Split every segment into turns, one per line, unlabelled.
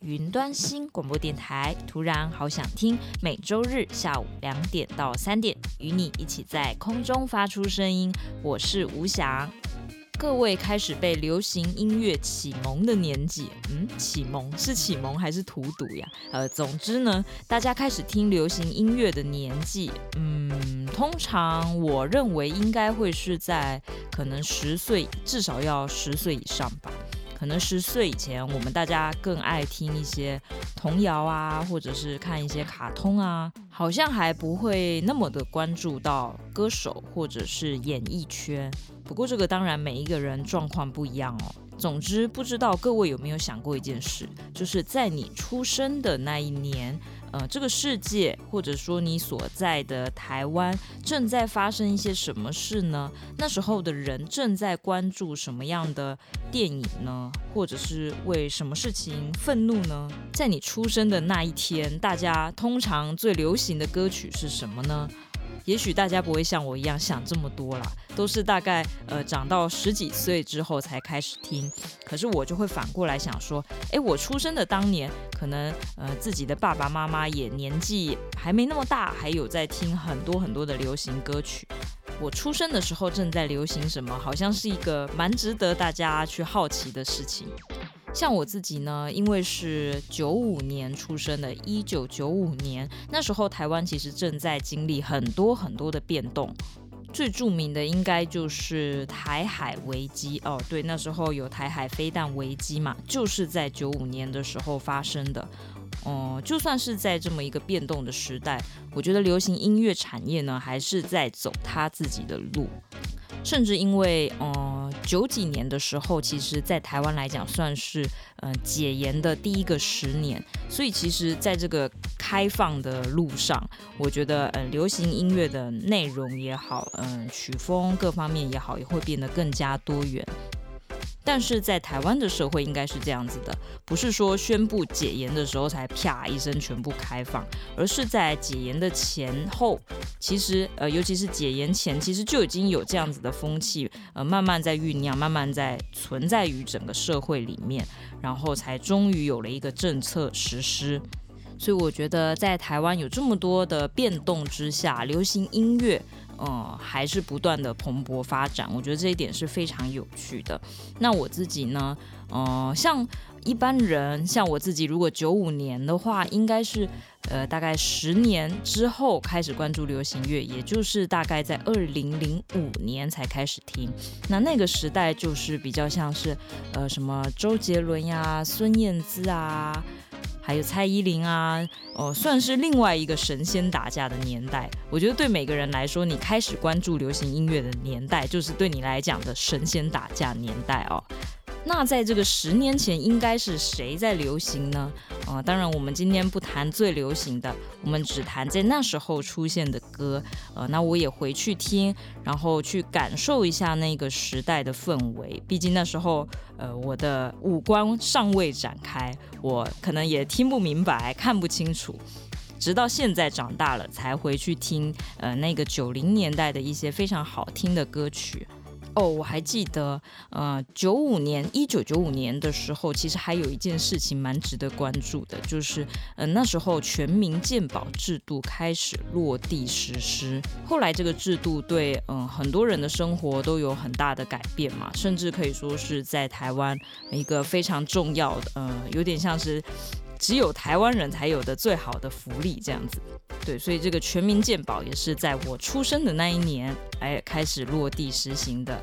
云端新广播电台。突然好想听，每周日下午两点到三点，与你一起在空中发出声音。我是吴翔。各位开始被流行音乐启蒙的年纪，嗯，启蒙是启蒙还是荼毒呀？呃，总之呢，大家开始听流行音乐的年纪，嗯，通常我认为应该会是在可能十岁，至少要十岁以上吧。可能十岁以前，我们大家更爱听一些童谣啊，或者是看一些卡通啊，好像还不会那么的关注到歌手或者是演艺圈。不过这个当然每一个人状况不一样哦。总之，不知道各位有没有想过一件事，就是在你出生的那一年。呃，这个世界或者说你所在的台湾正在发生一些什么事呢？那时候的人正在关注什么样的电影呢？或者是为什么事情愤怒呢？在你出生的那一天，大家通常最流行的歌曲是什么呢？也许大家不会像我一样想这么多啦，都是大概呃长到十几岁之后才开始听。可是我就会反过来想说，诶，我出生的当年，可能呃自己的爸爸妈妈也年纪还没那么大，还有在听很多很多的流行歌曲。我出生的时候正在流行什么，好像是一个蛮值得大家去好奇的事情。像我自己呢，因为是九五年出生的，一九九五年那时候，台湾其实正在经历很多很多的变动，最著名的应该就是台海危机哦。对，那时候有台海飞弹危机嘛，就是在九五年的时候发生的。哦、就算是在这么一个变动的时代，我觉得流行音乐产业呢，还是在走它自己的路。甚至因为，呃，九几年的时候，其实在台湾来讲算是，呃，解严的第一个十年，所以其实在这个开放的路上，我觉得，呃，流行音乐的内容也好，嗯、曲风各方面也好，也会变得更加多元。但是在台湾的社会应该是这样子的，不是说宣布解严的时候才啪一声全部开放，而是在解严的前后，其实呃，尤其是解严前，其实就已经有这样子的风气，呃，慢慢在酝酿，慢慢在存在于整个社会里面，然后才终于有了一个政策实施。所以我觉得在台湾有这么多的变动之下，流行音乐。嗯，还是不断的蓬勃发展，我觉得这一点是非常有趣的。那我自己呢，嗯，像一般人，像我自己，如果九五年的话，应该是呃大概十年之后开始关注流行乐，也就是大概在二零零五年才开始听。那那个时代就是比较像是呃什么周杰伦呀、孙燕姿啊。还有蔡依林啊，哦，算是另外一个神仙打架的年代。我觉得对每个人来说，你开始关注流行音乐的年代，就是对你来讲的神仙打架年代哦。那在这个十年前，应该是谁在流行呢？啊、当然，我们今天不谈最流行的，我们只谈在那时候出现的歌。呃，那我也回去听，然后去感受一下那个时代的氛围。毕竟那时候，呃，我的五官尚未展开，我可能也听不明白，看不清楚。直到现在长大了，才回去听，呃，那个九零年代的一些非常好听的歌曲。哦，我还记得，呃，九五年，一九九五年的时候，其实还有一件事情蛮值得关注的，就是，呃，那时候全民健保制度开始落地实施。后来这个制度对，嗯、很多人的生活都有很大的改变嘛，甚至可以说是在台湾一个非常重要的，呃，有点像是。只有台湾人才有的最好的福利，这样子，对，所以这个全民健保也是在我出生的那一年，哎，开始落地实行的。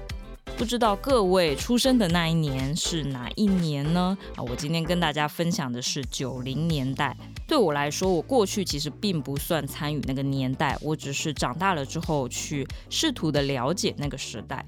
不知道各位出生的那一年是哪一年呢？啊，我今天跟大家分享的是九零年代。对我来说，我过去其实并不算参与那个年代，我只是长大了之后去试图的了解那个时代。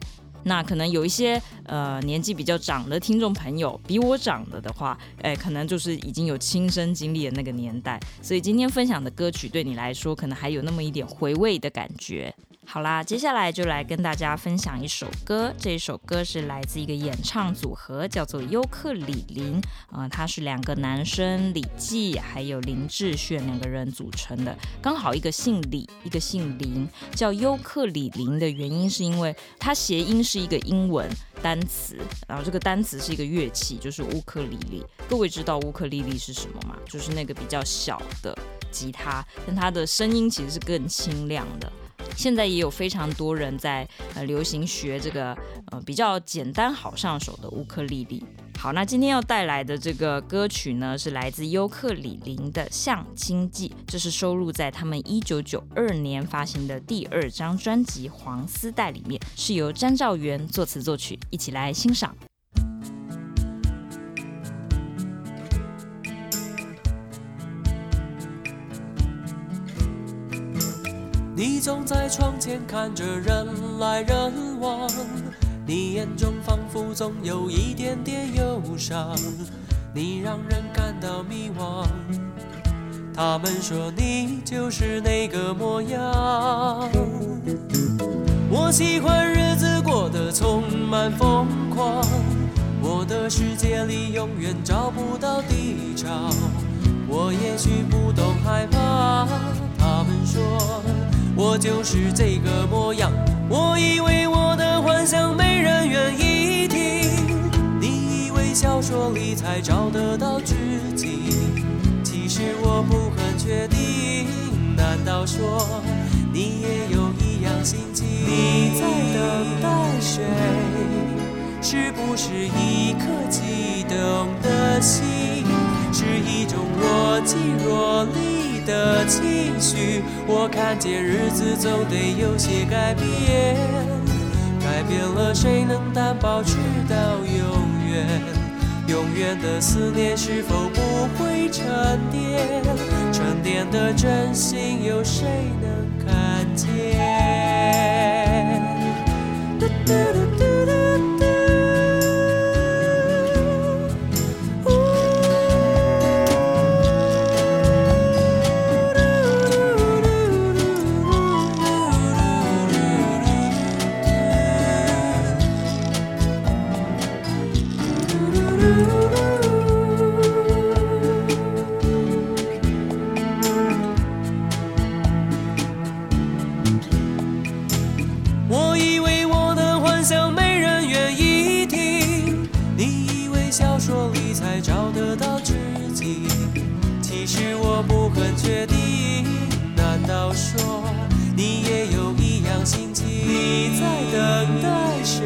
那可能有一些呃年纪比较长的听众朋友，比我长的的话，哎，可能就是已经有亲身经历的那个年代，所以今天分享的歌曲对你来说，可能还有那么一点回味的感觉。好啦，接下来就来跟大家分享一首歌。这首歌是来自一个演唱组合，叫做优客李林。呃，他是两个男生李骥还有林志炫两个人组成的，刚好一个姓李，一个姓林。叫优客李林的原因是因为它谐音是一个英文单词，然后这个单词是一个乐器，就是乌克丽丽。各位知道乌克丽丽是什么吗？就是那个比较小的吉他，但它的声音其实是更清亮的。现在也有非常多人在呃流行学这个呃比较简单好上手的乌克丽丽。好，那今天要带来的这个歌曲呢，是来自尤克里林的《相亲记》，这是收录在他们一九九二年发行的第二张专辑《黄丝带》里面，是由詹兆元作词作曲，一起来欣赏。
你总在窗前看着人来人往，你眼中仿佛总有一点点忧伤，你让人感到迷惘。他们说你就是那个模样。我喜欢日子过得充满疯狂，我的世界里永远找不到地潮。我也许不懂害怕，他们说。我就是这个模样，我以为我的幻想没人愿意听，你以为小说里才找得到知己，其实我不很确定，难道说你也有一样心情？你在等待谁？是不是一颗悸动的心？是一种若即若离的情绪我看见日子总得有些改变改变了谁能担保直到永远？永远的思念是否不会沉淀？沉淀的真心有谁能看见？
嘟嘟嘟
嘟嘟在等待谁？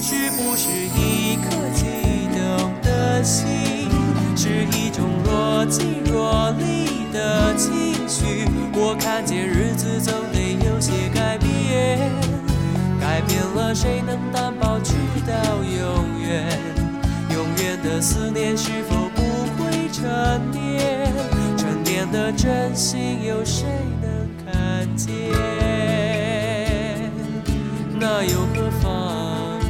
是不是一颗悸动的心？是一种若即若离？的情绪，我看见日子总得有些改变，改变了谁能担保直到永远？永远的思念是否不会沉淀？沉淀的真心有谁能看见？那又何妨？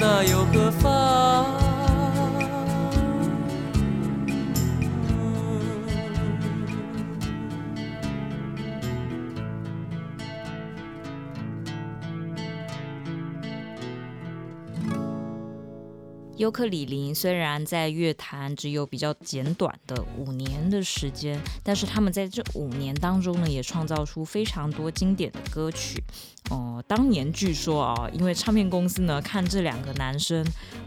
那又何妨？
尤克里林虽然在乐坛只有比较简短的五年的时间，但是他们在这五年当中呢，也创造出非常多经典的歌曲。哦、当年据说啊，因为唱片公司呢看这两个男生，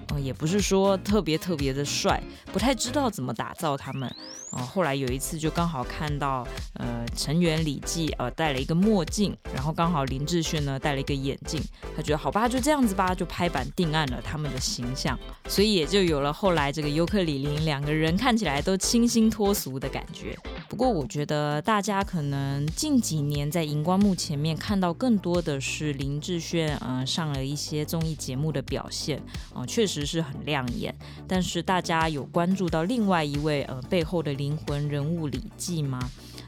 呃，也不是说特别特别的帅，不太知道怎么打造他们。哦、后来有一次就刚好看到，呃，成员李骥呃戴了一个墨镜，然后刚好林志炫呢戴了一个眼镜，他觉得好吧，就这样子吧，就拍板定案了他们的形象，所以也就有了后来这个尤克里林两个人看起来都清新脱俗的感觉。不过我觉得大家可能近几年在荧光幕前面看到更多的是林志炫，呃，上了一些综艺节目的表现，哦、呃，确实是很亮眼。但是大家有关注到另外一位呃背后的灵魂人物李记吗？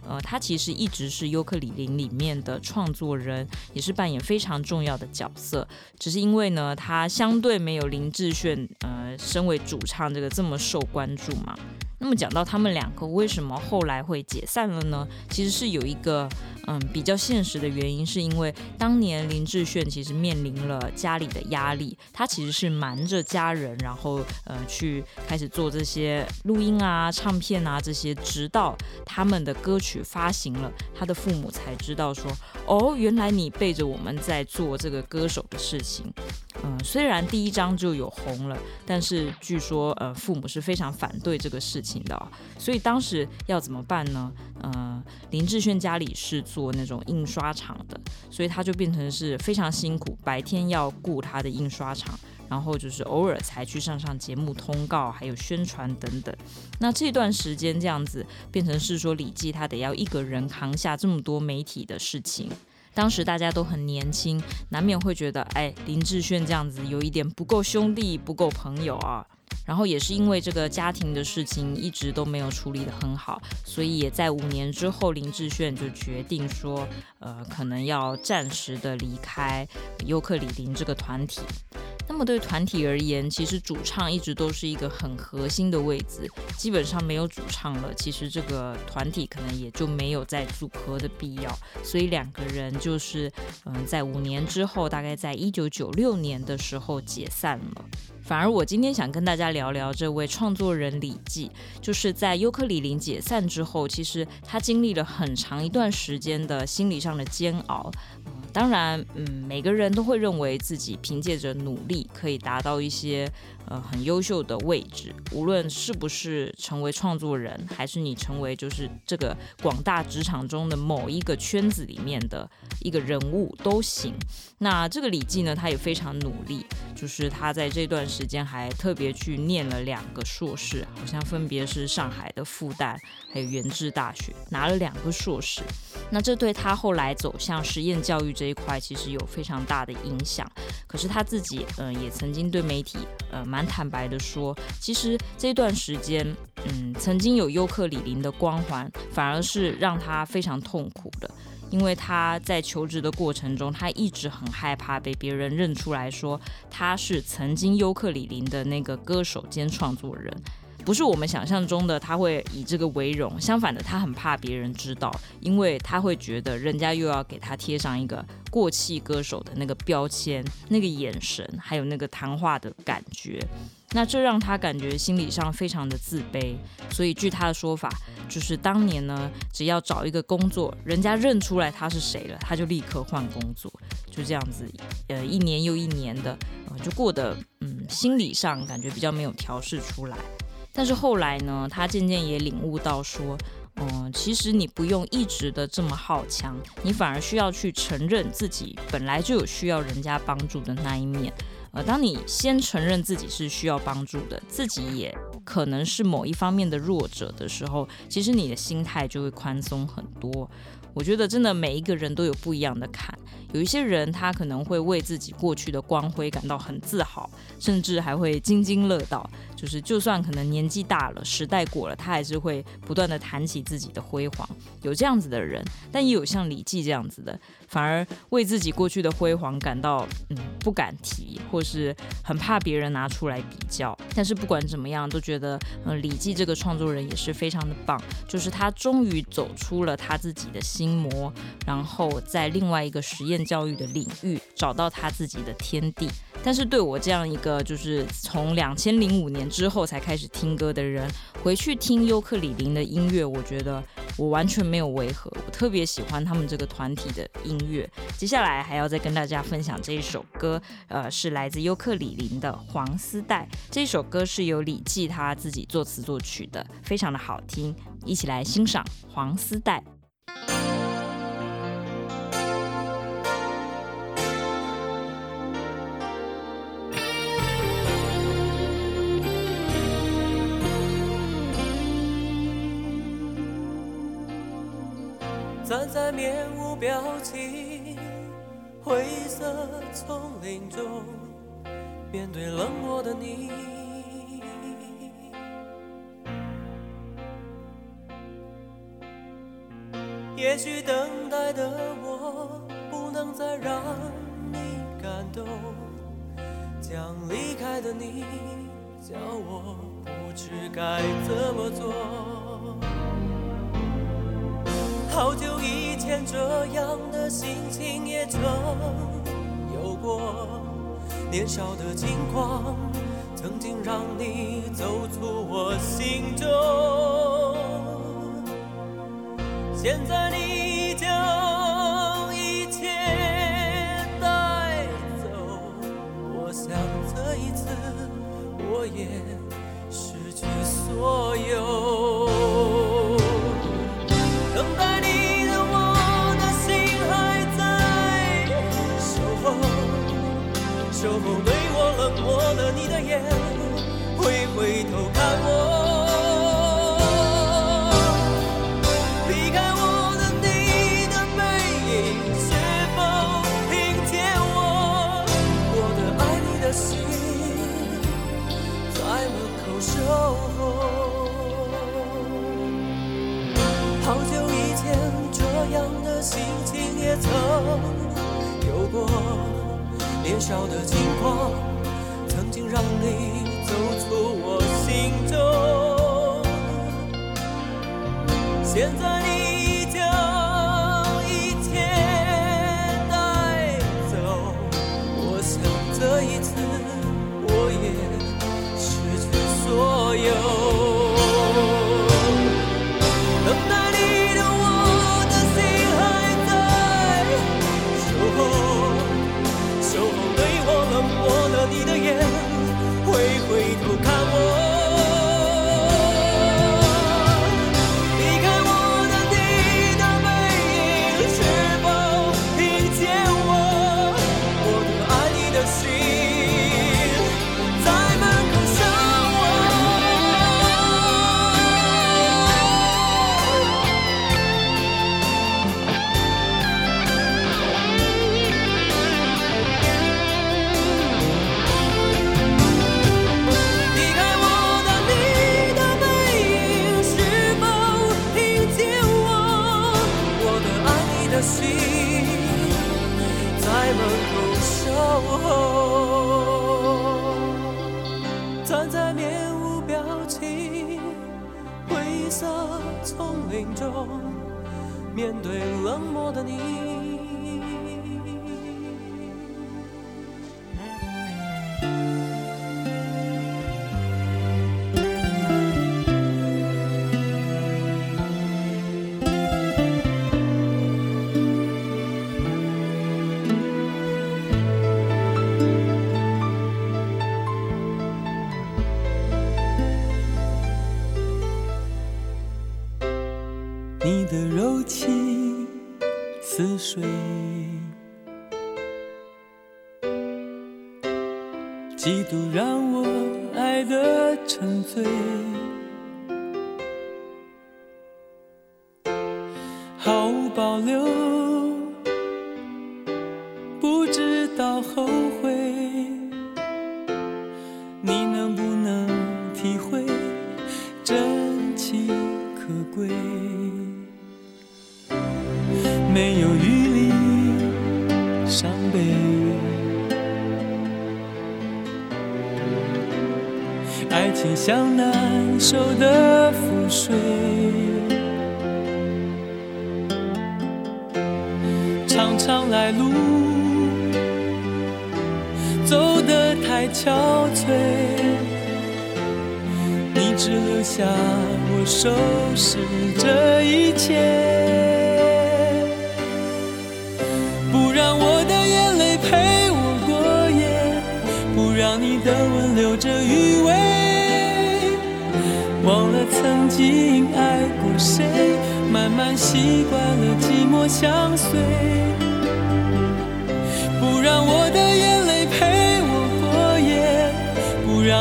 呃，他其实一直是优客李林里面的创作人，也是扮演非常重要的角色。只是因为呢，他相对没有林志炫，呃，身为主唱这个这么受关注嘛。那么讲到他们两个为什么后来会解散了呢？其实是有一个嗯比较现实的原因，是因为当年林志炫其实面临了家里的压力，他其实是瞒着家人，然后呃去开始做这些录音啊、唱片啊这些，直到他们的歌曲发行了，他的父母才知道说，哦，原来你背着我们在做这个歌手的事情。嗯，虽然第一张就有红了，但是据说呃父母是非常反对这个事情的哦，所以当时要怎么办呢？呃，林志炫家里是做那种印刷厂的，所以他就变成是非常辛苦，白天要顾他的印刷厂，然后就是偶尔才去上上节目通告，还有宣传等等。那这段时间这样子变成是说李记他得要一个人扛下这么多媒体的事情。当时大家都很年轻，难免会觉得，哎，林志炫这样子有一点不够兄弟，不够朋友啊。然后也是因为这个家庭的事情一直都没有处理得很好，所以也在五年之后，林志炫就决定说，呃，可能要暂时的离开尤克里林这个团体。那么对团体而言，其实主唱一直都是一个很核心的位置，基本上没有主唱了，其实这个团体可能也就没有再组合的必要。所以两个人就是，嗯，在五年之后，大概在一九九六年的时候解散了。反而我今天想跟大家聊聊这位创作人李记，就是在优克里林解散之后，其实他经历了很长一段时间的心理上的煎熬。当然，嗯，每个人都会认为自己凭借着努力可以达到一些呃很优秀的位置，无论是不是成为创作人，还是你成为就是这个广大职场中的某一个圈子里面的一个人物都行。那这个李记呢，他也非常努力，就是他在这段时间还特别去念了两个硕士，好像分别是上海的复旦还有元智大学，拿了两个硕士。那这对他后来走向实验教育这一块其实有非常大的影响。可是他自己，嗯、也曾经对媒体，呃，蛮坦白的说，其实这段时间，嗯，曾经有尤克里林的光环，反而是让他非常痛苦的，因为他在求职的过程中，他一直很害怕被别人认出来说他是曾经尤克里林的那个歌手兼创作人。不是我们想象中的，他会以这个为荣。相反的，他很怕别人知道，因为他会觉得人家又要给他贴上一个过气歌手的那个标签、那个眼神，还有那个谈话的感觉。那这让他感觉心理上非常的自卑。所以据他的说法，就是当年呢，只要找一个工作，人家认出来他是谁了，他就立刻换工作，就这样子，呃，一年又一年的，呃，就过得，嗯，心理上感觉比较没有调试出来。但是后来呢，他渐渐也领悟到说，嗯，其实你不用一直的这么好强，你反而需要去承认自己本来就有需要人家帮助的那一面。呃，当你先承认自己是需要帮助的，自己也可能是某一方面的弱者的时候，其实你的心态就会宽松很多。我觉得真的每一个人都有不一样的坎，有一些人他可能会为自己过去的光辉感到很自豪，甚至还会津津乐道。就是就算可能年纪大了，时代过了，他还是会不断的谈起自己的辉煌。有这样子的人，但也有像李记这样子的，反而为自己过去的辉煌感到嗯不敢提，或是很怕别人拿出来比较。但是不管怎么样，都觉得嗯李记这个创作人也是非常的棒，就是他终于走出了他自己的心。魔，然后在另外一个实验教育的领域找到他自己的天地。但是对我这样一个就是从两千零五年之后才开始听歌的人，回去听优客里林的音乐，我觉得我完全没有违和。我特别喜欢他们这个团体的音音乐。接下来还要再跟大家分享这一首歌，呃，是来自尤克里林的《黄丝带》。这首歌是由李记他自己作词作曲的，非常的好听，一起来欣赏《黄丝
带》。在面无表情，灰色丛林中，面对冷漠的你。也许等待的我不能再让你感动，将离开的你，叫我不知该怎么做好久以。天这样的心情也曾有过年少的轻狂曾经让你走出我心中。现在你将一切带走我想这一次我也的你。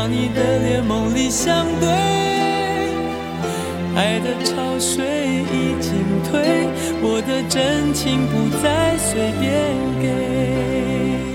你的
脸梦里相对爱的潮水已经退我的真情不再随便给。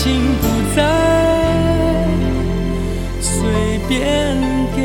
情不再。随便给。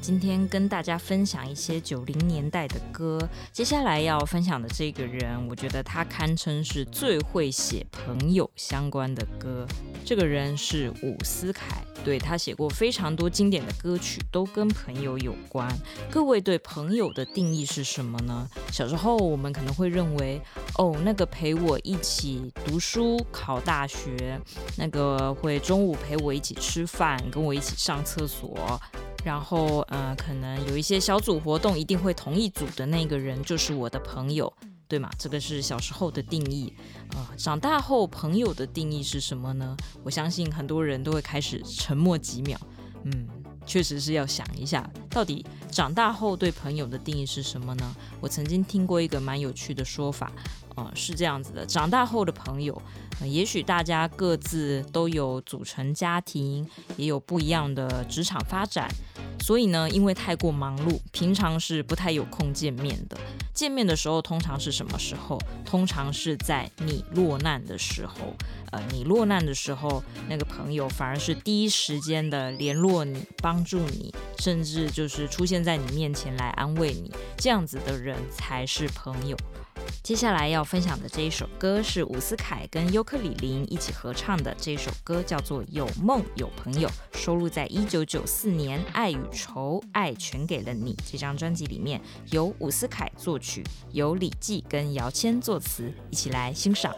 今天跟大家分享一些九零年代的歌。接下来要分享的这个人，我觉得他堪称是最会写朋友相关的歌。这个人是伍思凯。对，他写过非常多经典的歌曲，都跟朋友有关。各位对朋友的定义是什么呢？小时候我们可能会认为，哦，那个陪我一起读书、考大学，那个会中午陪我一起吃饭、跟我一起上厕所，然后呃，可能有一些小组活动一定会同一组的那个人就是我的朋友。对吗？这个是小时候的定义，呃，长大后朋友的定义是什么呢？我相信很多人都会开始沉默几秒，嗯，确实是要想一下，到底长大后对朋友的定义是什么呢？我曾经听过一个蛮有趣的说法，呃，是这样子的：长大后的朋友，呃，也许大家各自都有组成家庭，也有不一样的职场发展。所以呢，因为太过忙碌，平常是不太有空见面的。见面的时候，通常是什么时候？通常是在你落难的时候。呃，你落难的时候，那个朋友反而是第一时间的联络你，帮助你，甚至就是出现在你面前来安慰你。这样子的人才是朋友。接下来要分享的这一首歌是伍思凯跟尤克里林一起合唱的，这首歌叫做《有梦有朋友》，收录在一九九四年《爱与愁，爱全给了你》这张专辑里面，由伍思凯作曲，由李记跟姚谦作词，一起来欣
赏。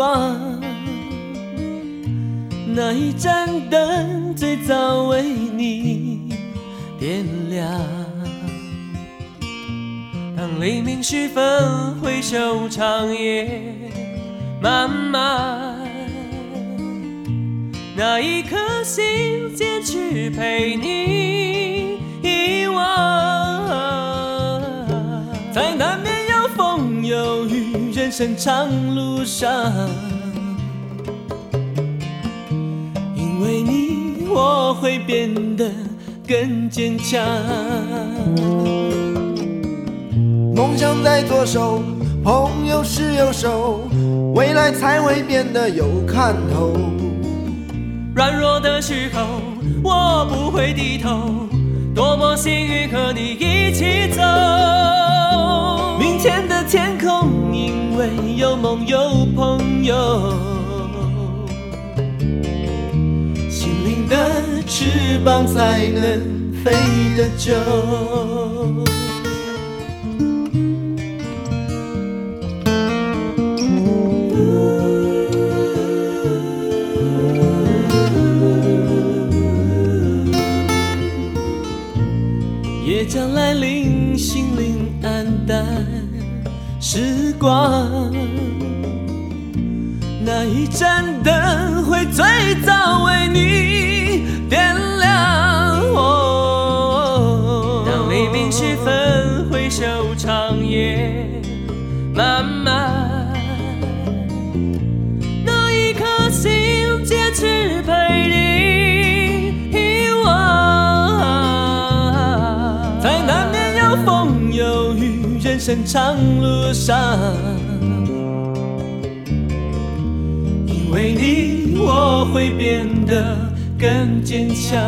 光，那一盏灯最早为你点亮？当黎明时分，回首长夜漫漫，那一颗心坚持陪你遗忘？在难免有风有雨，人生长路上，因为你我会变得更坚强。
梦想在左手，朋友是右手，未来才会变得有看头。
软弱的时候，我不会低头，多么幸运和你一起走。天的天空，因为有梦有朋友，心灵的翅膀才能飞得久。
时光。哪一盏灯会最早为你雨，人生长路上。因为你，我会变得更坚强。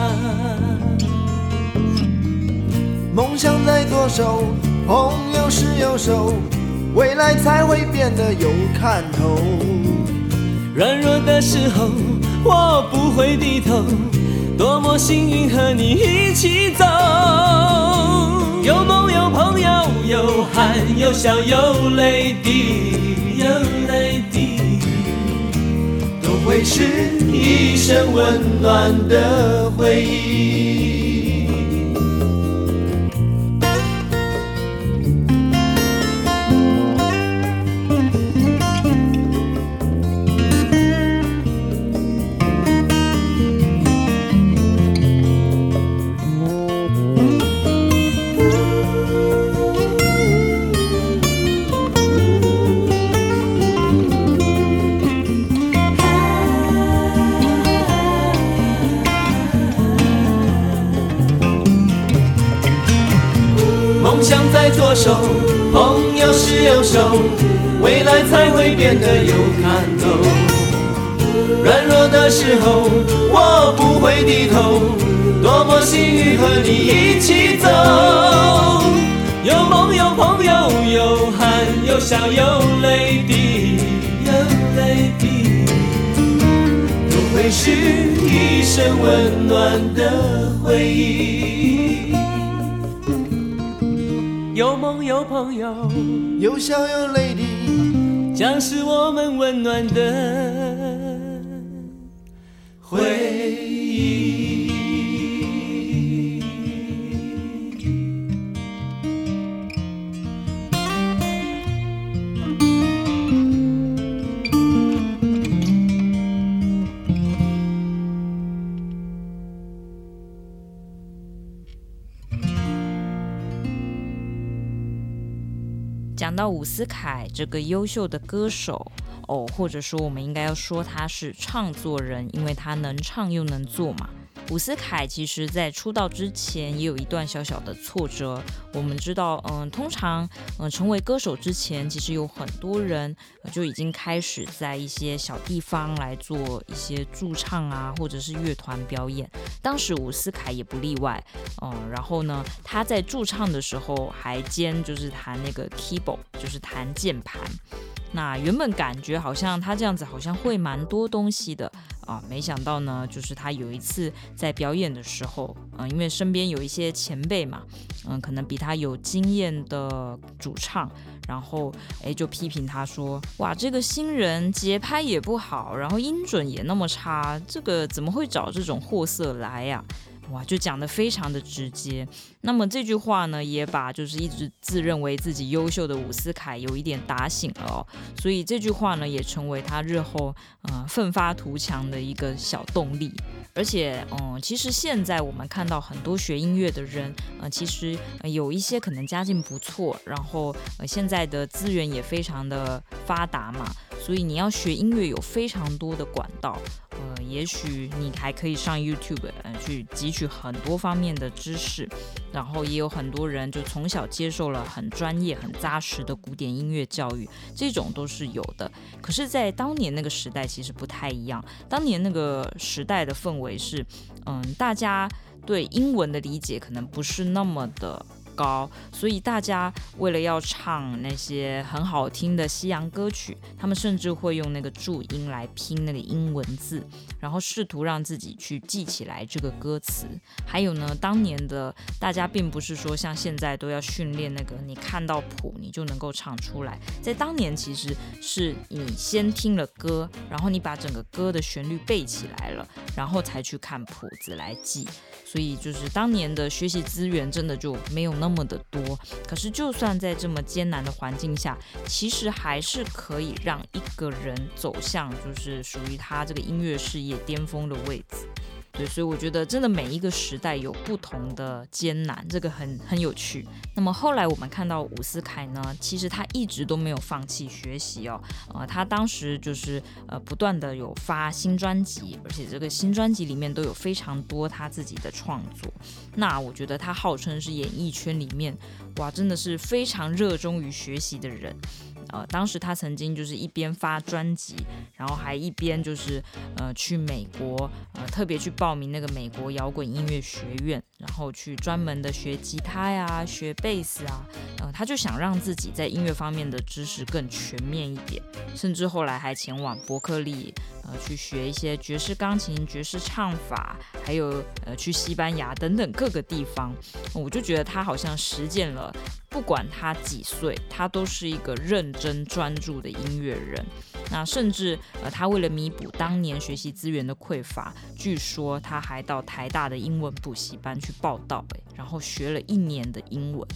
梦想在左手，朋友是右手，未来才会变得有看头。
软弱的时候，我不会低头，多么幸运和你一起走。有梦有朋友，有汗有笑有泪滴，有泪滴。会是一生温暖的回忆。手，未来才会变得有看头。软弱的时候，我不会低头，多么幸运和你一起走。有梦有朋友，有汗有笑有泪滴，有泪滴，都会是一生温暖的回忆。有梦有朋友，
有笑有泪滴，
将是我们温暖的
讲到伍思凯这个优秀的歌手哦，或者说我们应该要说他是唱作人，因为他能唱又能做嘛。伍思凯其实，在出道之前也有一段小小的挫折。我们知道，嗯，通常，嗯，成为歌手之前，其实有很多人就已经开始在一些小地方来做一些驻唱啊，或者是乐团表演。当时伍思凯也不例外，嗯，然后呢，他在驻唱的时候还兼就是弹那个 keyboard，就是弹键盘。那原本感觉好像他这样子好像会蛮多东西的啊，没想到呢，就是他有一次在表演的时候，嗯，因为身边有一些前辈嘛，嗯，可能比他有经验的主唱，然后诶就批评他说，哇，这个新人节拍也不好，然后音准也那么差，这个怎么会找这种货色来呀？哇，就讲得非常的直接。那么这句话呢，也把就是一直自认为自己优秀的伍思凯有一点打醒了哦。所以这句话呢，也成为他日后呃奋发图强的一个小动力。而且，嗯，其实现在我们看到很多学音乐的人，呃，其实有一些可能家境不错，然后呃现在的资源也非常的发达嘛。所以你要学音乐有非常多的管道，呃，也许你还可以上 YouTube，呃，去汲取很多方面的知识，然后也有很多人就从小接受了很专业、很扎实的古典音乐教育，这种都是有的。可是，在当年那个时代，其实不太一样。当年那个时代的氛围是，嗯，大家对英文的理解可能不是那么的。高，所以大家为了要唱那些很好听的西洋歌曲，他们甚至会用那个注音来拼那个英文字，然后试图让自己去记起来这个歌词。还有呢，当年的大家并不是说像现在都要训练那个，你看到谱你就能够唱出来。在当年，其实是你先听了歌，然后你把整个歌的旋律背起来了，然后才去看谱子来记。所以就是当年的学习资源真的就没有那么的多。可是就算在这么艰难的环境下，其实还是可以让一个人走向就是属于他这个音乐事业巅峰的位置。对，所以我觉得真的每一个时代有不同的艰难，这个很很有趣。那么后来我们看到伍思凯呢，其实他一直都没有放弃学习哦，呃，他当时就是呃不断的有发新专辑，而且这个新专辑里面都有非常多他自己的创作。那我觉得他号称是演艺圈里面哇，真的是非常热衷于学习的人。呃，当时他曾经就是一边发专辑，然后还一边就是呃去美国，呃特别去报名那个美国摇滚音乐学院，然后去专门的学吉他呀、学贝斯啊，呃他就想让自己在音乐方面的知识更全面一点，甚至后来还前往伯克利，呃去学一些爵士钢琴、爵士唱法，还有呃去西班牙等等各个地方，我就觉得他好像实践了。不管他几岁，他都是一个认真专注的音乐人。那甚至呃，他为了弥补当年学习资源的匮乏，据说他还到台大的英文补习班去报到，然后学了一年的英文。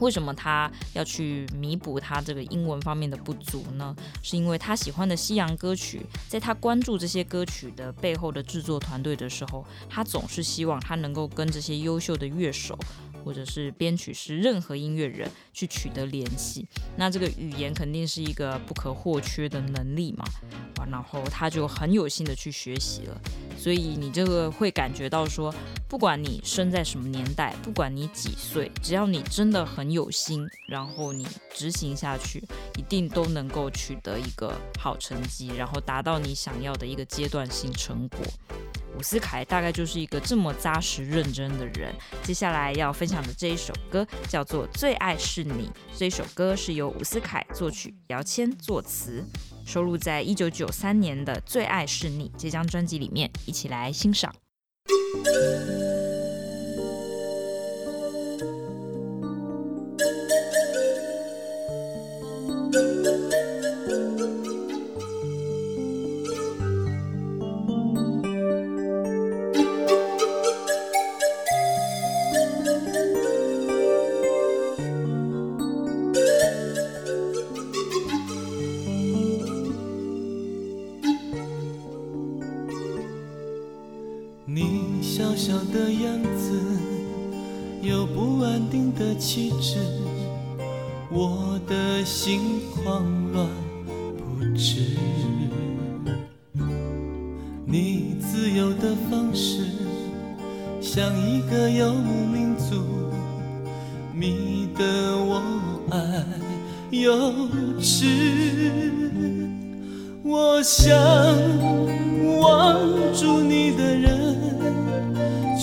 为什么他要去弥补他这个英文方面的不足呢？是因为他喜欢的西洋歌曲，在他关注这些歌曲的背后的制作团队的时候，他总是希望他能够跟这些优秀的乐手。或者是编曲师，任何音乐人去取得联系，那这个语言肯定是一个不可或缺的能力嘛。然后他就很有心的去学习了，所以你这个会感觉到说，不管你生在什么年代，不管你几岁，只要你真的很有心，然后你执行下去，一定都能够取得一个好成绩，然后达到你想要的一个阶段性成果。伍思凯大概就是一个这么扎实认真的人。接下来要分享的这一首歌叫做《最爱是你》，这首歌是由伍思凯作曲，姚谦作词，收录在一九九三年的《最爱是你》这张专辑里面，一起来欣赏。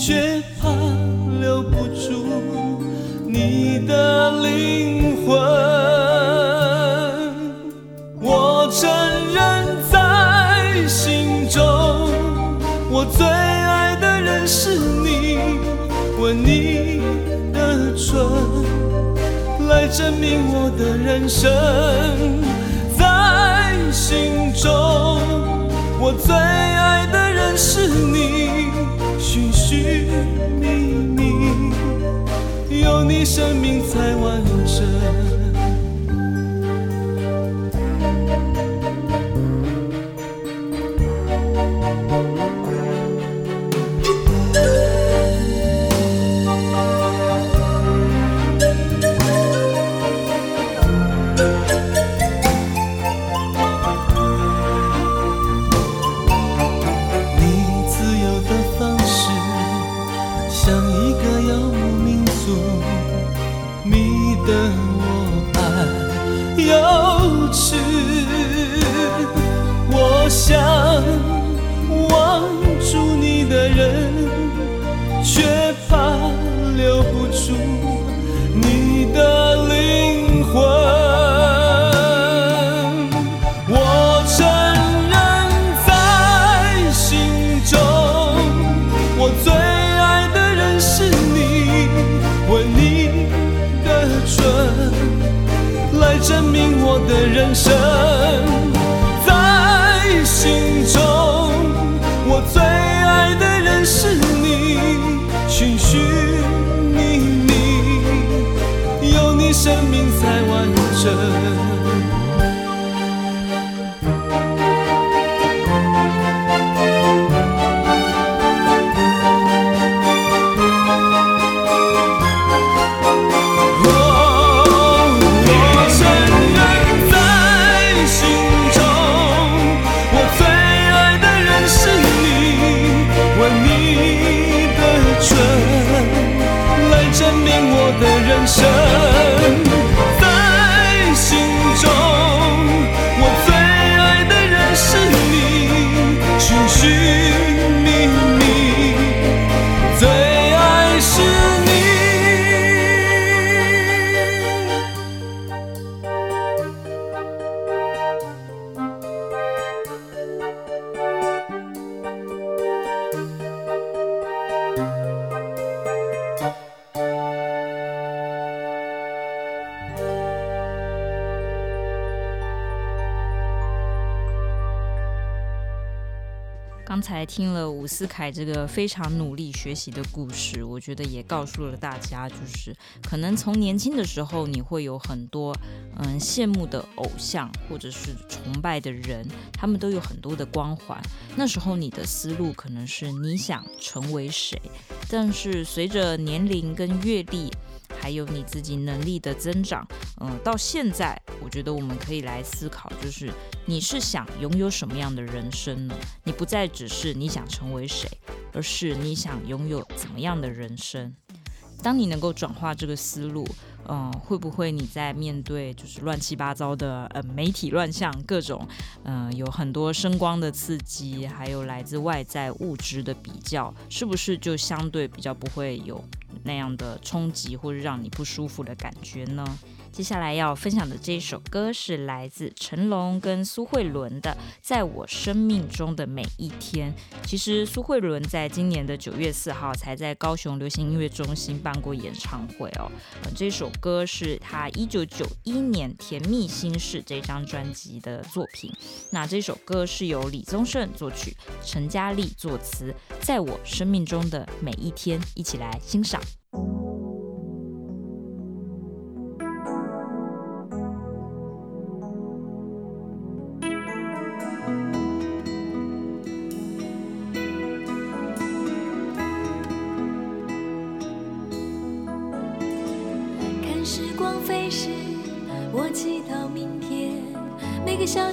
却怕留不住你的灵魂我承认在心中我最爱的人是你吻你。的唇来证明我的人生在心中我
最生命再完完听了伍思凯这个非常努力学习的故事，我觉得也告诉了大家，就是可能从年轻的时候，你会有很多嗯羡慕的偶像或者是崇拜的人，他们都有很多的光环。那时候你的思路可能是你想成为谁，但是随着年龄跟阅历，还有你自己能力的增长，嗯，到现在，我觉得我们可以来思考，就是你是想拥有什么样的人生呢？你不再只是你想成为谁，而是你想拥有怎么样的人生？当你能够转化这个思路，嗯，会不会你在面对就是乱七八糟的呃媒体乱象，各种嗯有很多声光的刺激，还有来自外在物质的比较，是不是就相对比较不会有那样的冲击或者让你不舒服的感觉呢？接下来要分享的这一首歌是来自成龙跟苏慧伦的《在我生命中的每一天》。其实苏慧伦在今年的九月四号才在高雄流行音乐中心办过演唱会哦。这首歌是他一九九一年《甜蜜心事》这张专辑的作品。那这首歌是由李宗盛作曲，陈嘉丽作词，《在我生命中的每一天》，一起来欣赏。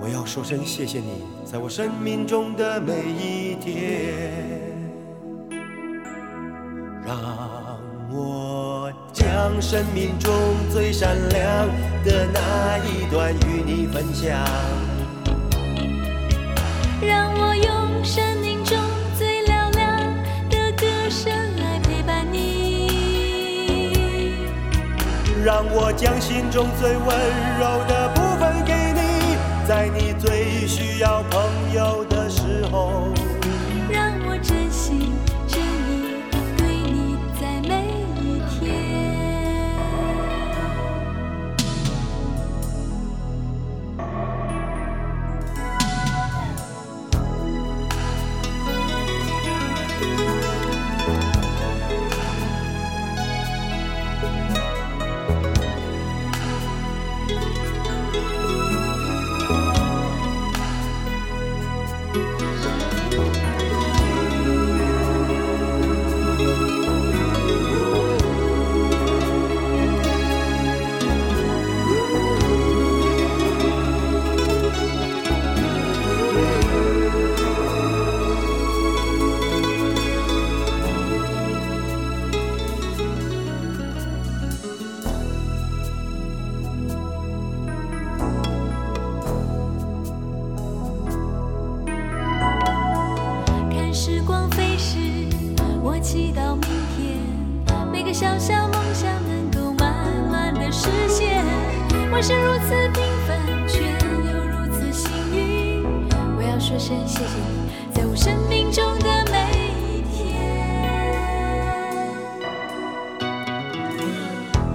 我要说声谢谢你，在我生命中的每一天，让我将生命中最闪亮的那一段与你分享，
让我用生命中最嘹亮的歌声来陪伴你，
让我将心中最温柔的
我是如此平凡，却又如此幸运。我要说声谢谢你，在我生命中的每一天。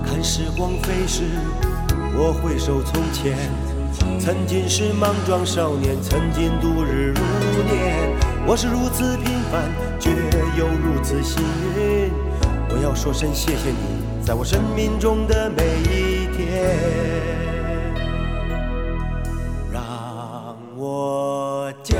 看时光飞逝，我回首从前，曾经是莽撞少年，曾经度日如年。我是如此平凡，却又如此幸运。我要说声谢谢你，在我生命中的每一天。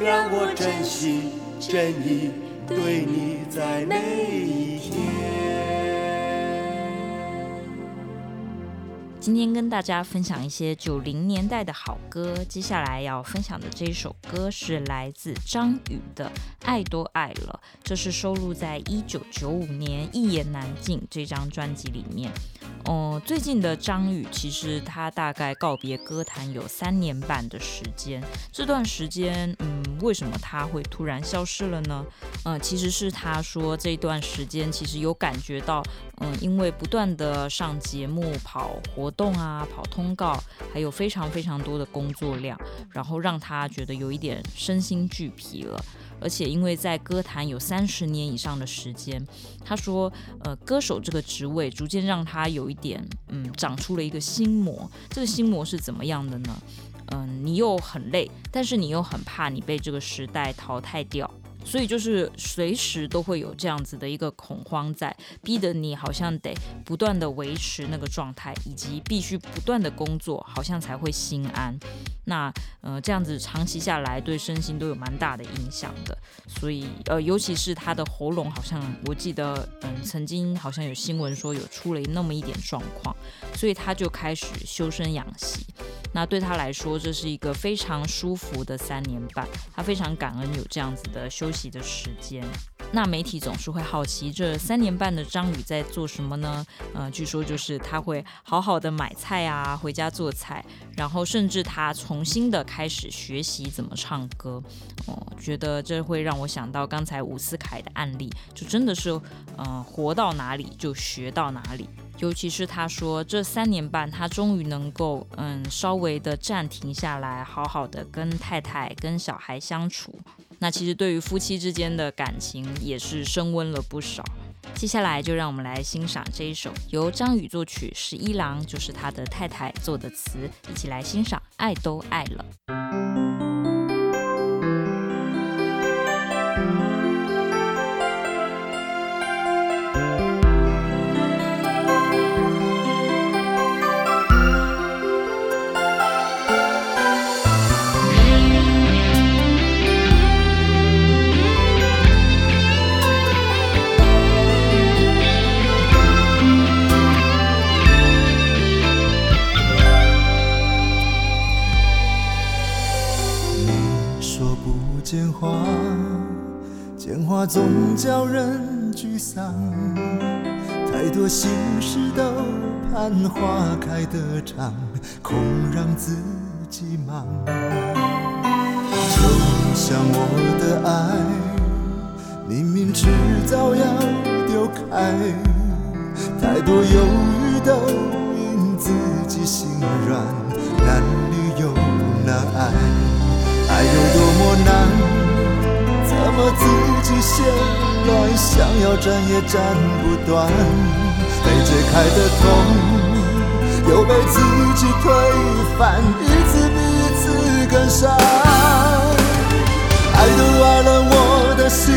让我真心真意对你在每一天。
今天跟大家分享一些九零年代的好歌，接下来要分享的这首歌是来自张宇的《爱都爱了》，这是收录在一九九五年《一言难尽》这张专辑里面。哦、嗯，最近的张宇其实他大概告别歌坛有三年半的时间。这段时间，嗯，为什么他会突然消失了呢？嗯，其实是他说这段时间其实有感觉到，嗯，因为不断的上节目、跑活动啊、跑通告，还有非常非常多的工作量，然后让他觉得有一点身心俱疲了。而且因为在歌坛有三十年以上的时间，他说，呃，歌手这个职位逐渐让他有一点，嗯，长出了一个心魔。这个心魔是怎么样的呢？嗯，你又很累，但是你又很怕你被这个时代淘汰掉。所以就是随时都会有这样子的一个恐慌在，逼得你好像得不断的维持那个状态，以及必须不断的工作，好像才会心安。那呃这样子长期下来，对身心都有蛮大的影响的。所以呃尤其是他的喉咙，好像我记得嗯曾经好像有新闻说有出了那么一点状况，所以他就开始修身养息。那对他来说，这是一个非常舒服的三年半，他非常感恩有这样子的修休息的时间。那媒体总是会好奇，这三年半的张宇在做什么呢？呃，据说就是他会好好的买菜啊，回家做菜，然后甚至他重新的开始学习怎么唱歌。哦、觉得这会让我想到刚才伍思凯的案例，就真的是，呃，活到哪里就学到哪里。尤其是他说这三年半，他终于能够嗯稍微的暂停下来，好好的跟太太、跟小孩相处。那其实对于夫妻之间的感情也是升温了不少。接下来就让我们来欣赏这一首由张宇作曲、十一郎就是他的太太做的词，一起来欣赏《爱都爱了》。
总叫人沮丧，太多心事都盼花开得长，空让自己忙。就像我的爱，明明迟早要丢开，太多犹豫都因自己心软，难离又难爱，爱有多么难，怎么自线乱，想要斩也斩不断。被解开的痛，又被自己推翻，一次比一次更伤。爱都爱了我的心，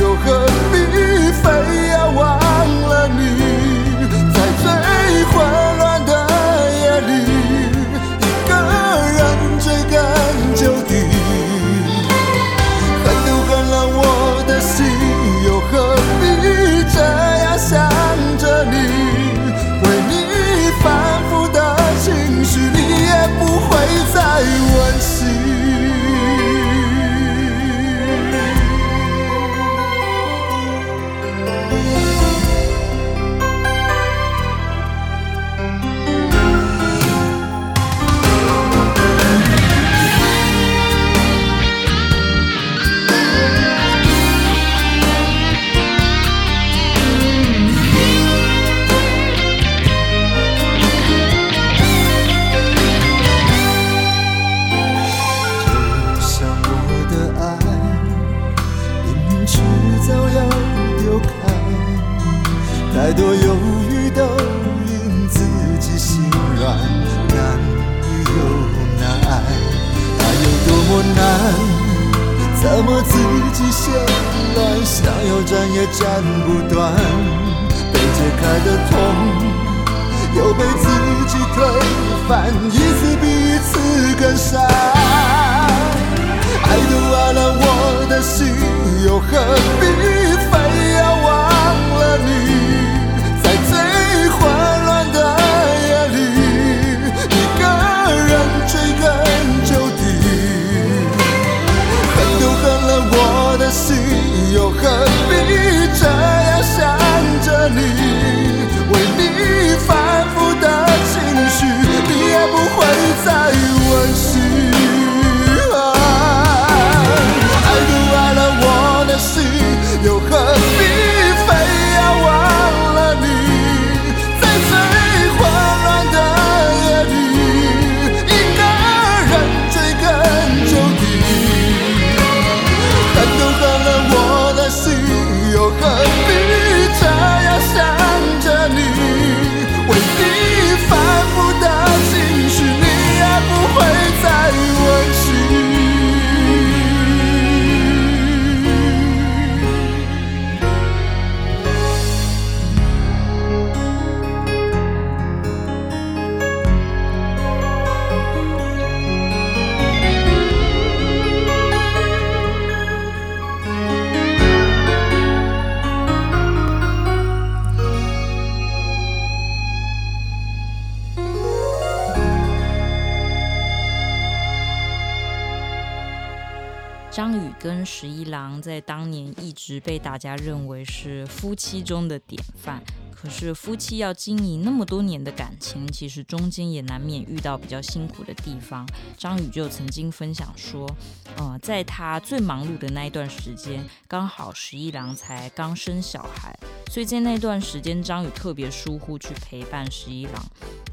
又何必非要忘了你？
直被大家认为是夫妻中的典范。可是夫妻要经营那么多年的感情，其实中间也难免遇到比较辛苦的地方。张宇就曾经分享说，呃，在他最忙碌的那一段时间，刚好十一郎才刚生小孩，所以在那段时间，张宇特别疏忽去陪伴十一郎。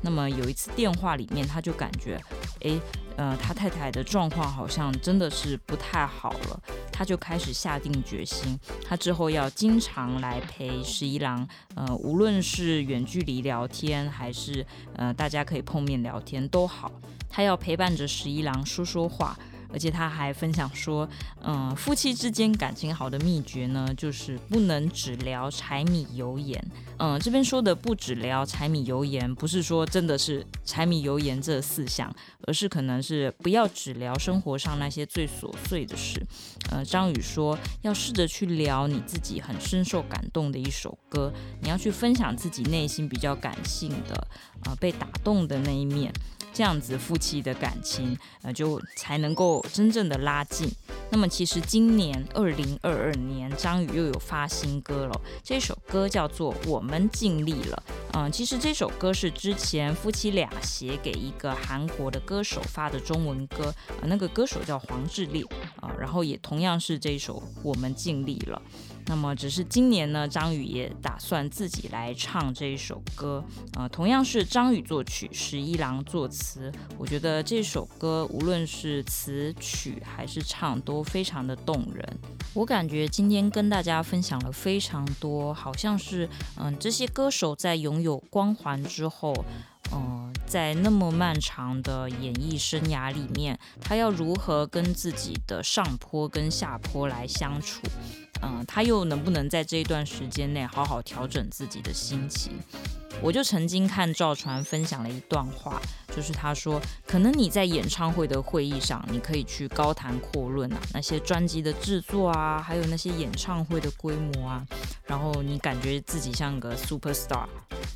那么有一次电话里面，他就感觉，诶。呃，他太太的状况好像真的是不太好了，他就开始下定决心，他之后要经常来陪十一郎，呃，无无论是远距离聊天，还是呃大家可以碰面聊天都好，他要陪伴着十一郎说说话。而且他还分享说，嗯，夫妻之间感情好的秘诀呢，就是不能只聊柴米油盐。嗯，这边说的不只聊柴米油盐，不是说真的是柴米油盐这四项，而是可能是不要只聊生活上那些最琐碎的事。呃，张宇说要试着去聊你自己很深受感动的一首歌，你要去分享自己内心比较感性的，呃，被打动的那一面。这样子夫妻的感情，呃，就才能够真正的拉近。那么，其实今年二零二二年，张宇又有发新歌了。这首歌叫做《我们尽力了》。嗯、其实这首歌是之前夫妻俩写给一个韩国的歌手发的中文歌，呃，那个歌手叫黄致列啊、然后也同样是这首《我们尽力了》。那么，只是今年呢，张宇也打算自己来唱这一首歌。呃，同样是张宇作曲，十一郎作词。我觉得这首歌无论是词曲还是唱，都非常的动人。我感觉今天跟大家分享了非常多，好像是嗯、这些歌手在拥有光环之后。嗯，在那么漫长的演艺生涯里面，他要如何跟自己的上坡跟下坡来相处？嗯，他又能不能在这一段时间内好好调整自己的心情？我就曾经看赵传分享了一段话，就是他说，可能你在演唱会的会议上，你可以去高谈阔论啊，那些专辑的制作啊，还有那些演唱会的规模啊，然后你感觉自己像个 super star。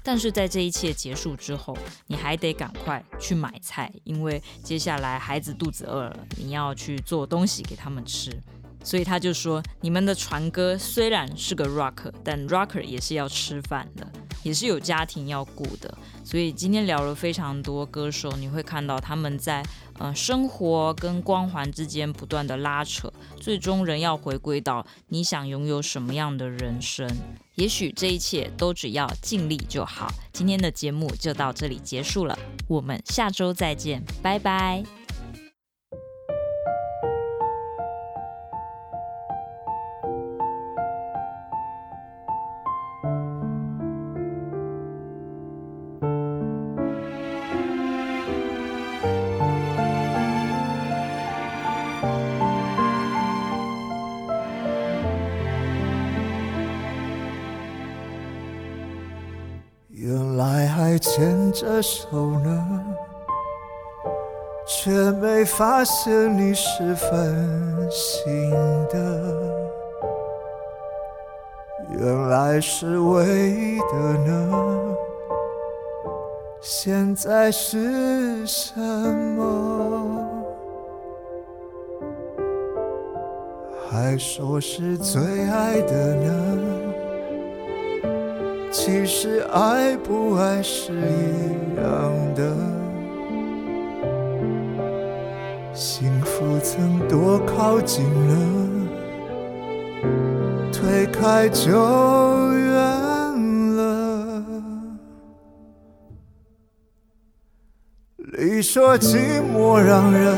但是在这一切结束之后，你还得赶快去买菜，因为接下来孩子肚子饿了，你要去做东西给他们吃。所以他就说，你们的传歌虽然是个 rocker，但 rocker 也是要吃饭的。也是有家庭要顾的，所以今天聊了非常多歌手，你会看到他们在呃生活跟光环之间不断的拉扯，最终人要回归到你想拥有什么样的人生。也许这一切都只要尽力就好。今天的节目就到这里结束了，我们下周再见，拜拜。
牵着手呢，却没发现你是分心的。原来是为的呢，现在是什么？还说是最爱的呢？其实爱不爱是一样的，幸福曾多靠近了，推开就远了。你说寂寞让人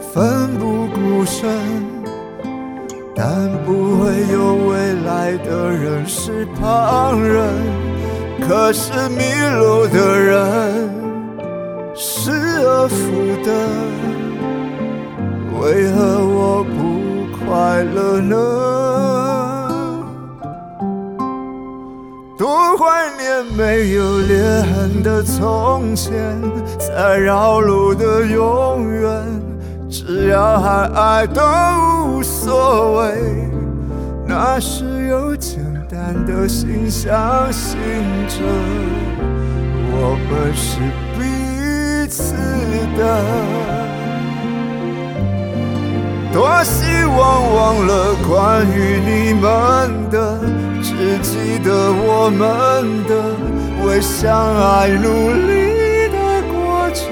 奋不顾身。但不会有未来的人是旁人，可是迷路的人失而复得，为何我不快乐呢？多怀念没有裂痕的从前，在绕路的永远。只要还爱都无所谓，那时有简单的心相信着，我们是彼此的。多希望忘了关于你们的，只记得我们的为相爱努力的过程。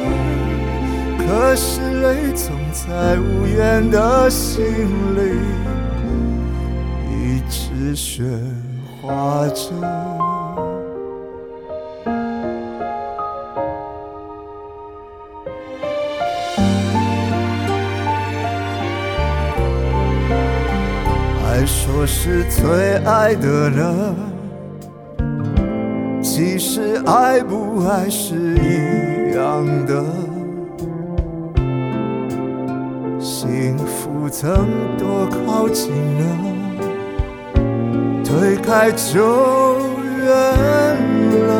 可是泪总。在无言的心里一直喧哗着，还说是最爱的呢，其实爱不爱是一样的。不曾多靠近了，推开就远了。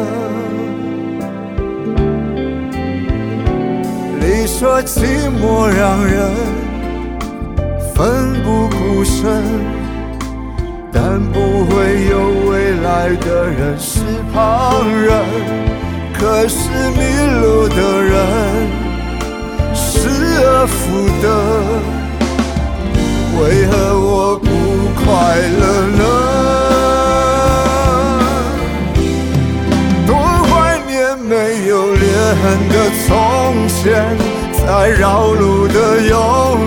你说寂寞让人奋不顾身，但不会有未来的人是旁人，可是迷路的人。失而复得，为何我不快乐呢？多怀念没有裂痕的从前，在绕路的永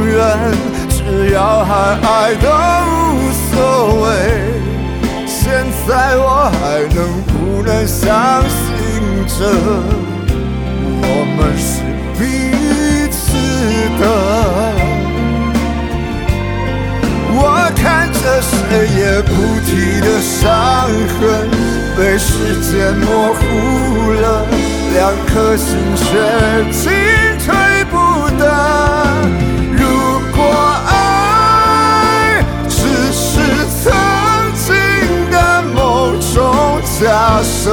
远，只要还爱都无所谓。现在我还能不能相信着我们是彼谁也不提的伤痕，被时间模糊了，两颗心却进退不得。如果爱只是曾经的某种假设，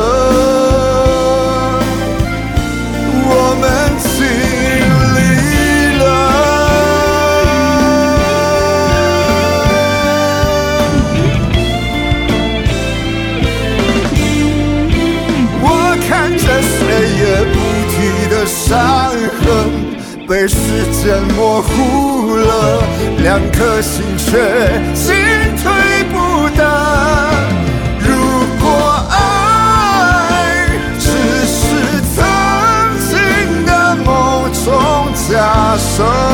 伤痕被时间模糊了，两颗心却进退不得。如果爱只是曾经的某种假设。